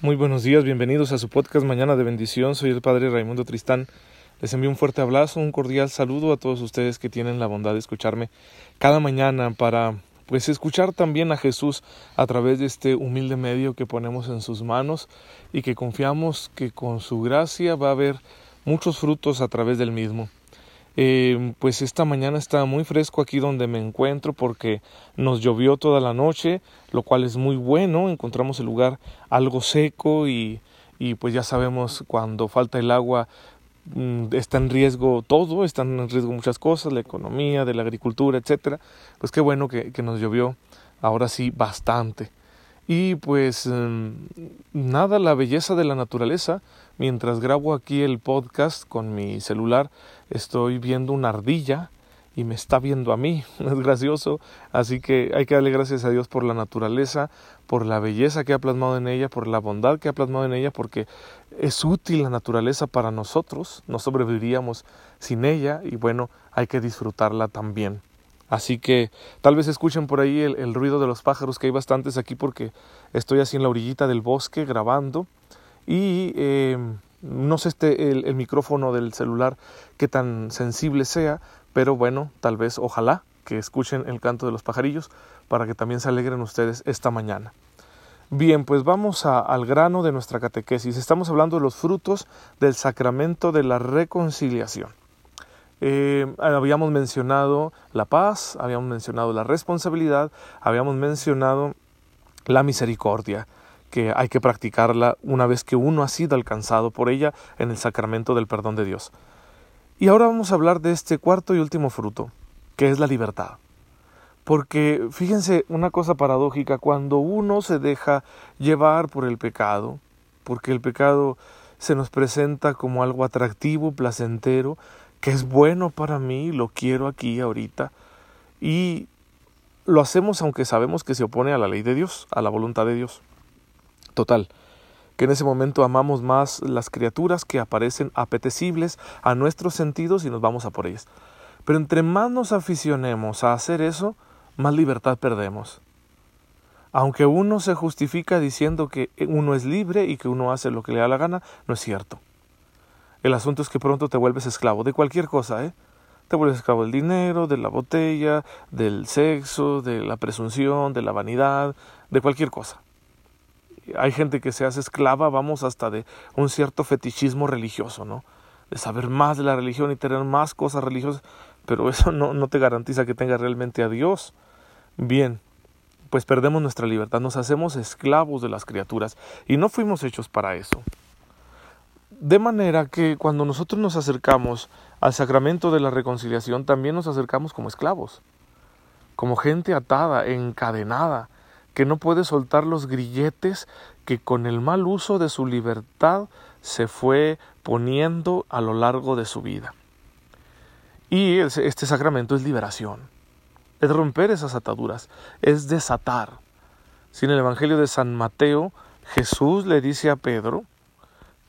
Muy buenos días, bienvenidos a su podcast Mañana de Bendición. Soy el Padre Raimundo Tristán. Les envío un fuerte abrazo, un cordial saludo a todos ustedes que tienen la bondad de escucharme cada mañana para pues escuchar también a Jesús a través de este humilde medio que ponemos en sus manos y que confiamos que con su gracia va a haber muchos frutos a través del mismo. Eh, pues esta mañana está muy fresco aquí donde me encuentro porque nos llovió toda la noche, lo cual es muy bueno, encontramos el lugar algo seco y, y pues ya sabemos cuando falta el agua mm, está en riesgo todo, están en riesgo muchas cosas, la economía, de la agricultura, etcétera. Pues qué bueno que, que nos llovió ahora sí bastante. Y pues em, nada, la belleza de la naturaleza. Mientras grabo aquí el podcast con mi celular, estoy viendo una ardilla y me está viendo a mí. Es gracioso. Así que hay que darle gracias a Dios por la naturaleza, por la belleza que ha plasmado en ella, por la bondad que ha plasmado en ella, porque es útil la naturaleza para nosotros. No sobreviviríamos sin ella y bueno, hay que disfrutarla también. Así que tal vez escuchen por ahí el, ruido de los pájaros, que hay bastantes aquí porque estoy así en la orillita del bosque grabando. Y em, no sé este, el, micrófono del celular qué tan sensible sea, pero bueno, tal vez, ojalá que escuchen el canto de los pajarillos para que también se alegren ustedes esta mañana. Bien, pues vamos al grano de nuestra catequesis. Estamos hablando de los frutos del sacramento de la reconciliación. Eh, habíamos mencionado la paz, habíamos mencionado la responsabilidad, habíamos mencionado la misericordia, que hay que practicarla una vez que uno ha sido alcanzado por ella en el sacramento del perdón de Dios. Y ahora vamos a hablar de este cuarto y último fruto, que es la libertad. Porque fíjense una cosa paradójica, cuando uno se deja llevar por el pecado, porque el pecado se nos presenta como algo atractivo, placentero, que es bueno para mí, lo quiero aquí ahorita, y lo hacemos aunque sabemos que se opone a la ley de Dios, a la voluntad de Dios. Total, que en ese momento amamos más las criaturas que aparecen apetecibles a nuestros sentidos y nos vamos a por ellas. Pero entre más nos aficionemos a hacer eso, más libertad perdemos. Aunque uno se justifica diciendo que uno es libre y que uno hace lo que le da la gana, no es cierto. El asunto es que pronto te vuelves esclavo de cualquier cosa, ¿eh? Te vuelves esclavo del dinero, de la botella, del sexo, de la presunción, de la vanidad, de cualquier cosa. Hay gente que se hace esclava, vamos, hasta de un cierto fetichismo religioso, ¿no? De saber más de la religión y tener más cosas religiosas, pero eso no, no te garantiza que tengas realmente a Dios. Bien, pues perdemos nuestra libertad, nos hacemos esclavos de las criaturas y no fuimos hechos para eso. De manera que cuando nosotros nos acercamos al sacramento de la reconciliación, también nos acercamos como esclavos, como gente atada, encadenada, que no puede soltar los grilletes que con el mal uso de su libertad se fue poniendo a lo largo de su vida. Y este sacramento es liberación, es romper esas ataduras, es desatar. Si en el Evangelio de San Mateo Jesús le dice a Pedro,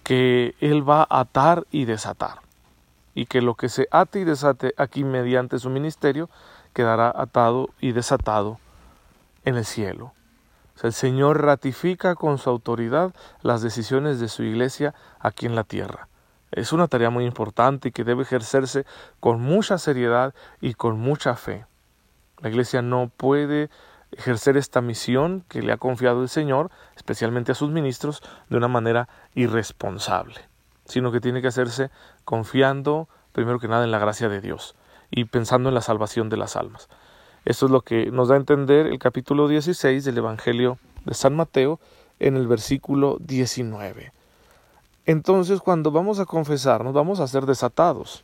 que Él va a atar y desatar, y que lo que se ate y desate aquí mediante su ministerio quedará atado y desatado en el cielo. El Señor ratifica con su autoridad las decisiones de su iglesia aquí en la tierra. Es una tarea muy importante y que debe ejercerse con mucha seriedad y con mucha fe. La iglesia no puede ejercer esta misión que le ha confiado el Señor, especialmente a sus ministros, de una manera irresponsable, sino que tiene que hacerse confiando primero que nada en la gracia de Dios y pensando en la salvación de las almas. Esto es lo que nos da a entender el capítulo 16 del Evangelio de San Mateo en el versículo 19. Entonces, cuando vamos a confesarnos, vamos a ser desatados.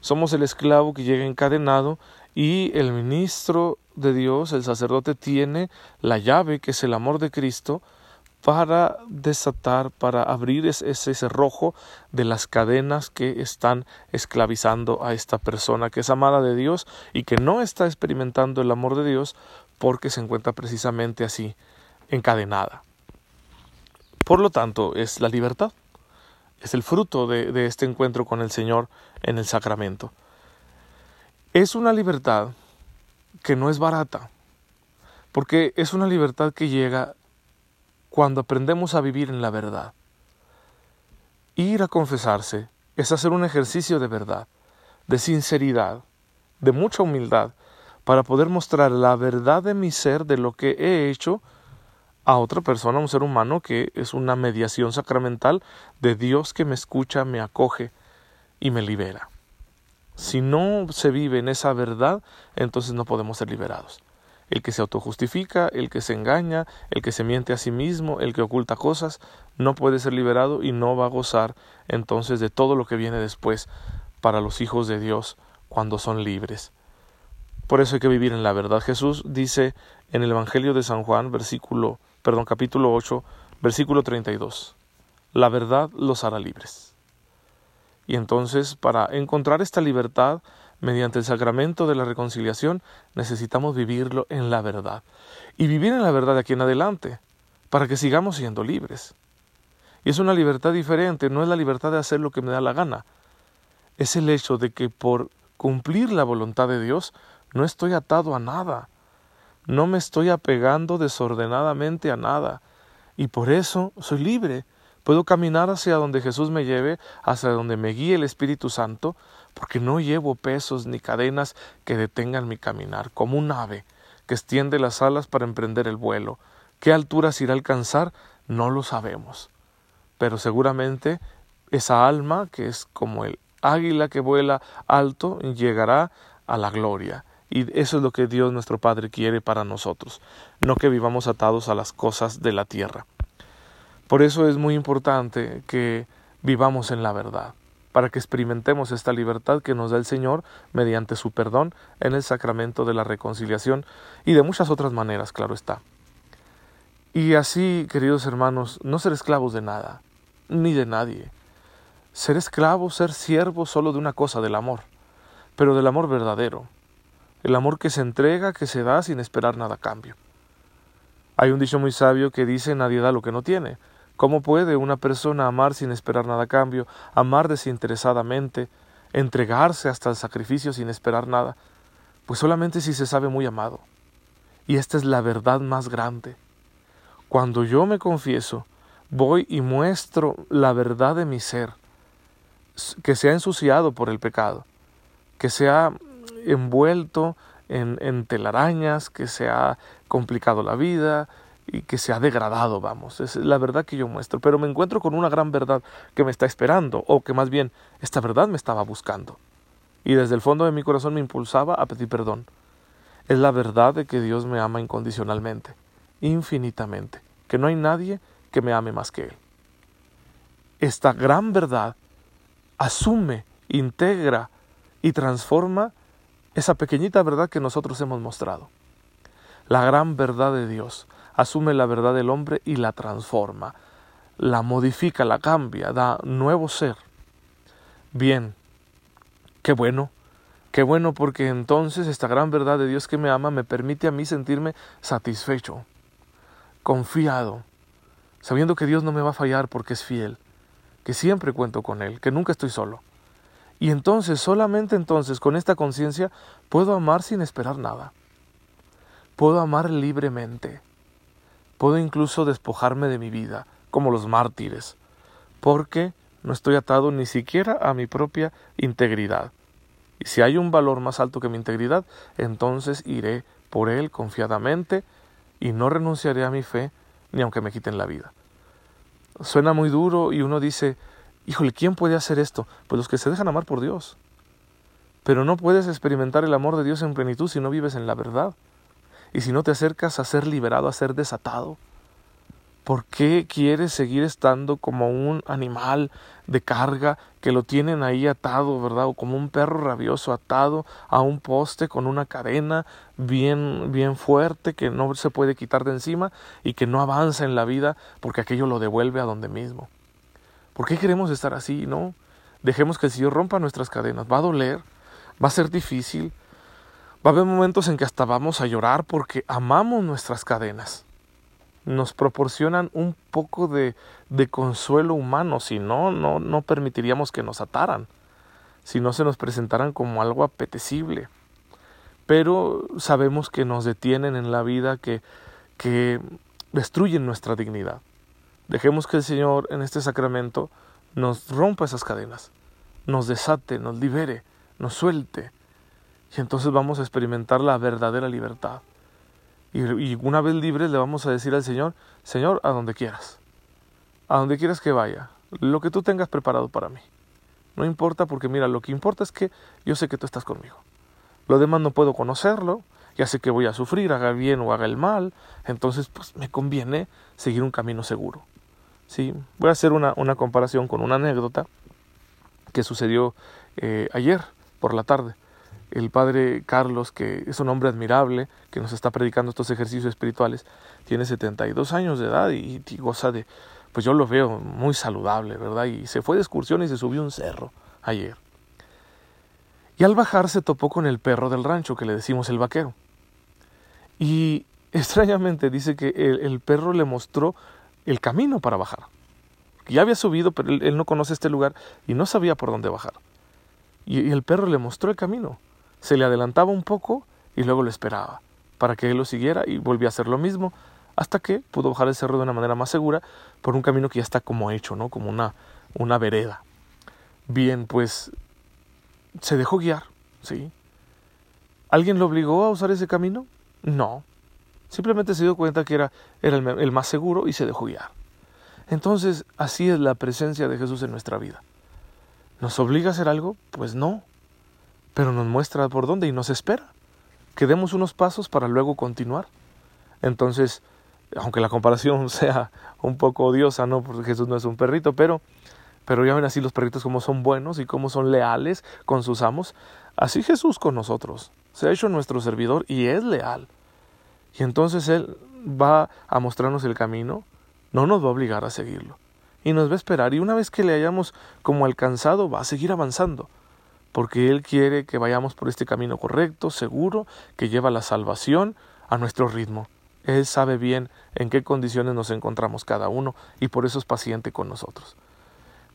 Somos el esclavo que llega encadenado y el ministro de Dios, el sacerdote, tiene la llave, que es el amor de Cristo, para desatar, para abrir ese, cerrojo de las cadenas que están esclavizando a esta persona que es amada de Dios y que no está experimentando el amor de Dios porque se encuentra precisamente así, encadenada. Por lo tanto, es la libertad, es el fruto de este encuentro con el Señor en el sacramento. Es una libertad que no es barata, porque es una libertad que llega cuando aprendemos a vivir en la verdad. Ir a confesarse es hacer un ejercicio de verdad, de sinceridad, de mucha humildad, para poder mostrar la verdad de mi ser, de lo que he hecho, a otra persona, un ser humano que es una mediación sacramental de Dios que me escucha, me acoge y me libera. Si no se vive en esa verdad, entonces no podemos ser liberados. El que se autojustifica, el que se engaña, el que se miente a sí mismo, el que oculta cosas, no puede ser liberado y no va a gozar entonces de todo lo que viene después para los hijos de Dios cuando son libres. Por eso hay que vivir en la verdad. Jesús dice en el Evangelio de San Juan, versículo, perdón, capítulo 8, versículo 32. La verdad los hará libres. Y entonces, para encontrar esta libertad mediante el sacramento de la reconciliación, necesitamos vivirlo en la verdad. Y vivir en la verdad de aquí en adelante, para que sigamos siendo libres. Y es una libertad diferente, no es la libertad de hacer lo que me da la gana. Es el hecho de que por cumplir la voluntad de Dios, no estoy atado a nada. No me estoy apegando desordenadamente a nada. Y por eso soy libre Puedo caminar hacia donde Jesús me lleve, hacia donde me guíe el Espíritu Santo, porque no llevo pesos ni cadenas que detengan mi caminar, como un ave que extiende las alas para emprender el vuelo. ¿Qué alturas irá a alcanzar? No lo sabemos. Pero seguramente esa alma, que es como el águila que vuela alto, llegará a la gloria. Y eso es lo que Dios nuestro Padre quiere para nosotros, no que vivamos atados a las cosas de la tierra. Por eso es muy importante que vivamos en la verdad, para que experimentemos esta libertad que nos da el Señor mediante su perdón en el sacramento de la reconciliación y de muchas otras maneras, claro está. Y así, queridos hermanos, no ser esclavos de nada, ni de nadie. Ser esclavo, ser siervo solo de una cosa, del amor, pero del amor verdadero, el amor que se entrega, que se da sin esperar nada a cambio. Hay un dicho muy sabio que dice nadie da lo que no tiene, ¿Cómo puede una persona amar sin esperar nada a cambio, amar desinteresadamente, entregarse hasta el sacrificio sin esperar nada? Pues solamente si se sabe muy amado. Y esta es la verdad más grande. Cuando yo me confieso, voy y muestro la verdad de mi ser, que se ha ensuciado por el pecado, que se ha envuelto en, en telarañas, que se ha complicado la vida, y que se ha degradado, vamos. Es la verdad que yo muestro. Pero me encuentro con una gran verdad que me está esperando, o que más bien esta verdad me estaba buscando. Y desde el fondo de mi corazón me impulsaba a pedir perdón. Es la verdad de que Dios me ama incondicionalmente, infinitamente, que no hay nadie que me ame más que Él. Esta gran verdad asume, integra y transforma esa pequeñita verdad que nosotros hemos mostrado. La gran verdad de Dios, asume la verdad del hombre y la transforma, la modifica, la cambia, da nuevo ser. Bien, qué bueno, qué bueno porque entonces esta gran verdad de Dios que me ama me permite a mí sentirme satisfecho, confiado, sabiendo que Dios no me va a fallar porque es fiel, que siempre cuento con Él, que nunca estoy solo. Y entonces, solamente entonces, con esta conciencia, puedo amar sin esperar nada. Puedo amar libremente. Puedo incluso despojarme de mi vida, como los mártires, porque no estoy atado ni siquiera a mi propia integridad. Y si hay un valor más alto que mi integridad, entonces iré por él confiadamente y no renunciaré a mi fe ni aunque me quiten la vida. Suena muy duro y uno dice, híjole, ¿quién puede hacer esto? Pues los que se dejan amar por Dios. Pero no puedes experimentar el amor de Dios en plenitud si no vives en la verdad y si no te acercas a ser liberado, a ser desatado? ¿Por qué quieres seguir estando como un animal de carga que lo tienen ahí atado, verdad? O como un perro rabioso atado a un poste con una cadena bien, bien fuerte que no se puede quitar de encima y que no avanza en la vida porque aquello lo devuelve a donde mismo. ¿Por qué queremos estar así? No. Dejemos que el Señor rompa nuestras cadenas. Va a doler, va a ser difícil, Va a haber momentos en que hasta vamos a llorar porque amamos nuestras cadenas. Nos proporcionan un poco de, de consuelo humano, si no, no, no permitiríamos que nos ataran, si no se nos presentaran como algo apetecible. Pero sabemos que nos detienen en la vida, que, que destruyen nuestra dignidad. Dejemos que el Señor en este sacramento nos rompa esas cadenas, nos desate, nos libere, nos suelte. Y entonces vamos a experimentar la verdadera libertad. Y, una vez libres le vamos a decir al Señor, Señor, a donde quieras, a donde quieras que vaya, lo que tú tengas preparado para mí. No importa porque mira, lo que importa es que yo sé que tú estás conmigo. Lo demás no puedo conocerlo, ya sé que voy a sufrir, haga bien o haga el mal, entonces pues me conviene seguir un camino seguro. ¿sí? Voy a hacer una, una comparación con una anécdota que sucedió eh, ayer por la tarde. El padre Carlos, que es un hombre admirable, que nos está predicando estos ejercicios espirituales, tiene 72 años de edad y, goza de, pues yo lo veo muy saludable, ¿verdad? Y se fue de excursión y se subió un cerro ayer. Y al bajar se topó con el perro del rancho, que le decimos el vaquero. Y extrañamente dice que el, perro le mostró el camino para bajar. Ya había subido, pero él, no conoce este lugar y no sabía por dónde bajar. Y, el perro le mostró el camino. Se le adelantaba un poco y luego lo esperaba para que él lo siguiera y volvía a hacer lo mismo hasta que pudo bajar el cerro de una manera más segura por un camino que ya está como hecho, ¿no? Como una, una vereda. Bien, pues se dejó guiar, ¿sí? ¿Alguien lo obligó a usar ese camino? No. Simplemente se dio cuenta que era, era el, el más seguro y se dejó guiar. Entonces, así es la presencia de Jesús en nuestra vida. ¿Nos obliga a hacer algo? Pues no. Pero nos muestra por dónde y nos espera. Que demos unos pasos para luego continuar. Entonces, aunque la comparación sea un poco odiosa, ¿no? Porque Jesús no es un perrito, pero, pero ya ven así los perritos como son buenos y como son leales con sus amos. Así Jesús con nosotros. Se ha hecho nuestro servidor y es leal. Y entonces Él va a mostrarnos el camino, no nos va a obligar a seguirlo. Y nos va a esperar. Y una vez que le hayamos como alcanzado, va a seguir avanzando. Porque Él quiere que vayamos por este camino correcto, seguro, que lleva la salvación a nuestro ritmo. Él sabe bien en qué condiciones nos encontramos cada uno y por eso es paciente con nosotros.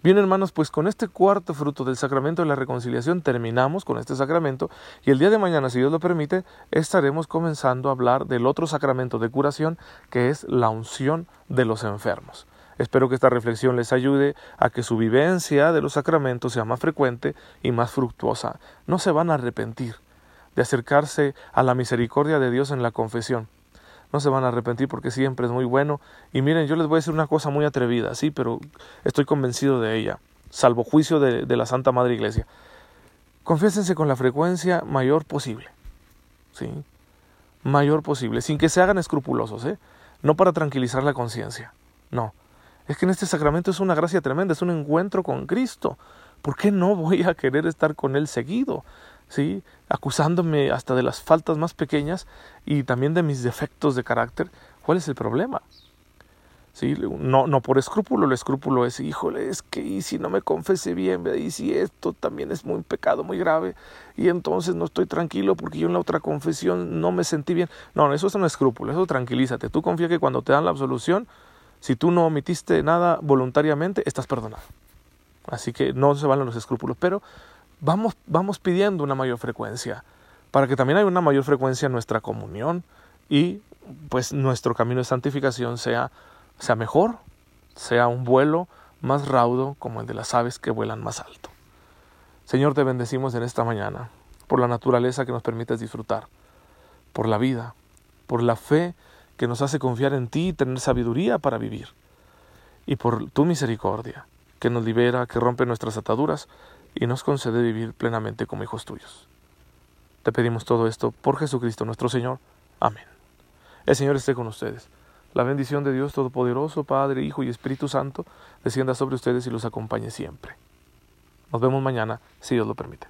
Bien, hermanos, pues con este cuarto fruto del sacramento de la reconciliación terminamos con este sacramento y el día de mañana, si Dios lo permite, estaremos comenzando a hablar del otro sacramento de curación que es la unción de los enfermos. Espero que esta reflexión les ayude a que su vivencia de los sacramentos sea más frecuente y más fructuosa. No se van a arrepentir de acercarse a la misericordia de Dios en la confesión no se van a arrepentir porque siempre es muy bueno. Y miren, yo les voy a decir una cosa muy atrevida, sí, pero estoy convencido de ella, salvo juicio de, la Santa Madre Iglesia. Confiésense con la frecuencia mayor posible, sí, mayor posible, sin que se hagan escrupulosos, ¿eh? No para tranquilizar la conciencia, no. Es que en este sacramento es una gracia tremenda, es un encuentro con Cristo. ¿Por qué no voy a querer estar con Él seguido? ¿sí? acusándome hasta de las faltas más pequeñas y también de mis defectos de carácter, ¿cuál es el problema? ¿Sí? No, no por escrúpulo, el escrúpulo es, híjole, es que y si no me confese bien, y si esto también es un pecado muy grave, y entonces no estoy tranquilo porque yo en la otra confesión no me sentí bien. No, eso es un escrúpulo, eso tranquilízate. Tú confía que cuando te dan la absolución, si tú no omitiste nada voluntariamente, estás perdonado. Así que no se valen los escrúpulos, pero vamos, vamos pidiendo una mayor frecuencia, para que también haya una mayor frecuencia en nuestra comunión y pues nuestro camino de santificación sea, sea mejor, sea un vuelo más raudo como el de las aves que vuelan más alto. Señor, te bendecimos en esta mañana por la naturaleza que nos permites disfrutar, por la vida, por la fe que nos hace confiar en ti y tener sabiduría para vivir, y por tu misericordia que nos libera, que rompe nuestras ataduras y nos concede vivir plenamente como hijos tuyos. Te pedimos todo esto por Jesucristo nuestro Señor. Amén. El Señor esté con ustedes. La bendición de Dios Todopoderoso, Padre, Hijo y Espíritu Santo, descienda sobre ustedes y los acompañe siempre. Nos vemos mañana, si Dios lo permite.